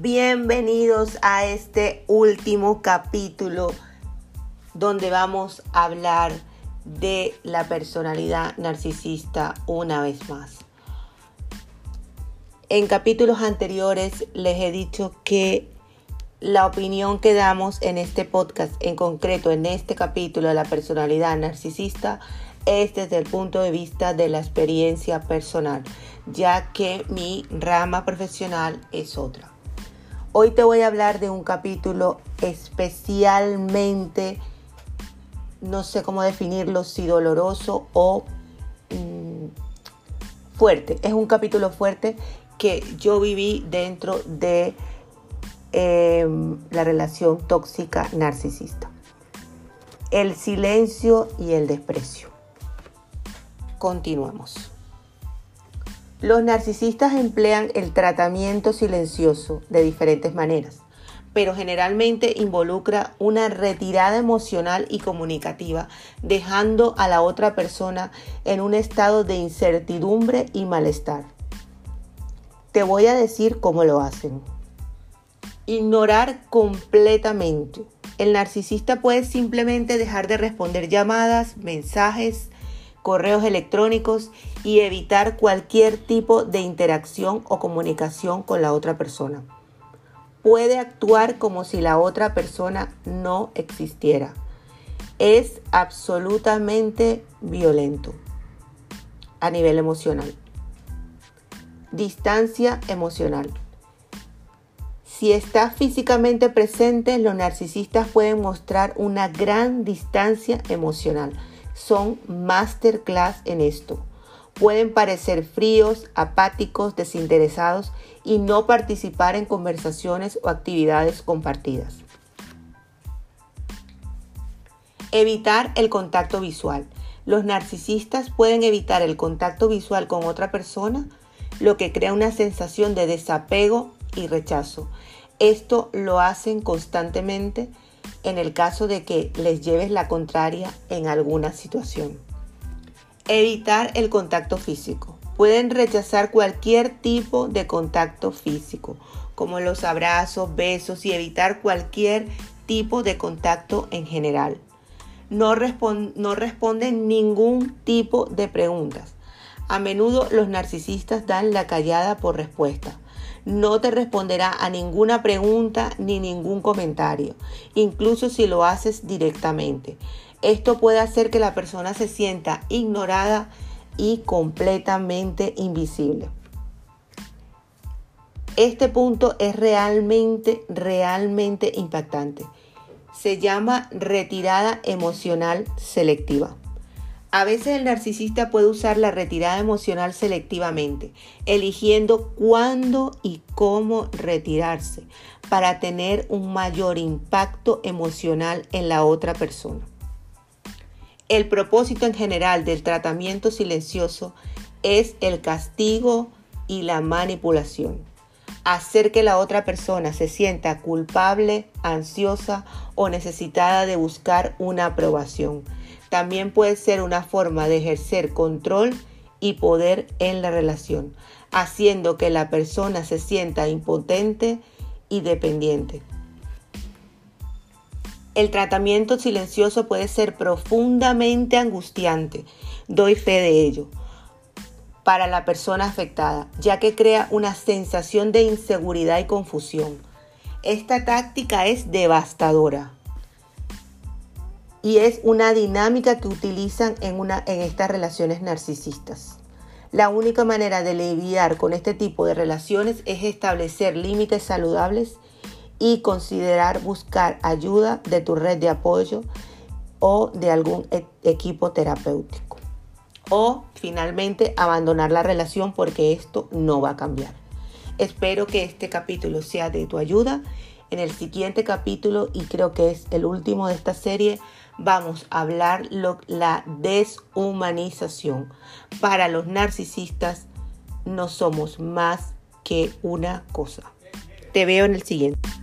bienvenidos a este último capítulo donde vamos a hablar de la personalidad narcisista una vez más. En capítulos anteriores les he dicho que la opinión que damos en este podcast, en concreto en este capítulo de la personalidad narcisista, es desde el punto de vista de la experiencia personal, ya que mi rama profesional es otra. Hoy te voy a hablar de un capítulo especialmente, no sé cómo definirlo, si doloroso o mm, fuerte. Es un capítulo fuerte que yo viví dentro de em, la relación tóxica narcisista. El silencio y el desprecio. Continuamos. Los narcisistas emplean el tratamiento silencioso de diferentes maneras, pero generalmente involucra una retirada emocional y comunicativa, dejando a la otra persona en un estado de incertidumbre y malestar. Te voy a decir cómo lo hacen. Ignorar completamente. El narcisista puede simplemente dejar de responder llamadas, mensajes, correos electrónicos y evitar cualquier tipo de interacción o comunicación con la otra persona. Puede actuar como si la otra persona no existiera. Es absolutamente violento a nivel emocional. Distancia emocional. Si está físicamente presente, los narcisistas pueden mostrar una gran distancia emocional son masterclass en esto. Pueden parecer fríos, apáticos, desinteresados y no participar en conversaciones o actividades compartidas. Evitar el contacto visual. Los narcisistas pueden evitar el contacto visual con otra persona, lo que crea una sensación de desapego y rechazo. Esto lo hacen constantemente en el caso de que les lleves la contraria en alguna situación. Evitar el contacto físico. Pueden rechazar cualquier tipo de contacto físico, como los abrazos, besos y evitar cualquier tipo de contacto en general. No, no responden ningún tipo de preguntas. A menudo los narcisistas dan la callada por respuesta no te responderá a ninguna pregunta ni ningún comentario, incluso si lo haces directamente. Esto puede hacer que la persona se sienta ignorada y completamente invisible. Este punto es realmente, realmente impactante. Se llama retirada emocional selectiva. A veces el narcisista puede usar la retirada emocional selectivamente, eligiendo cuándo y cómo retirarse para tener un mayor impacto emocional en la otra persona. El propósito en general del tratamiento silencioso es el castigo y la manipulación. Hacer que la otra persona se sienta culpable, ansiosa o necesitada de buscar una aprobación también puede ser una forma de ejercer control y poder en la relación, haciendo que la persona se sienta impotente y dependiente. El tratamiento silencioso puede ser profundamente angustiante, doy fe de ello, para la persona afectada, ya que crea una sensación de inseguridad y confusión. Esta táctica es devastadora y es una dinámica que utilizan en, una, en estas relaciones narcisistas. La única manera de lidiar con este tipo de relaciones es establecer límites saludables y considerar buscar ayuda de tu red de apoyo o de algún e, equipo terapéutico. O finalmente abandonar la relación porque esto no va a cambiar. Espero que este capítulo sea de tu ayuda. En el siguiente capítulo, y creo que es el último de esta serie, vamos a hablar lo, la deshumanización. Para los narcisistas no somos más que una cosa. Te veo en el siguiente.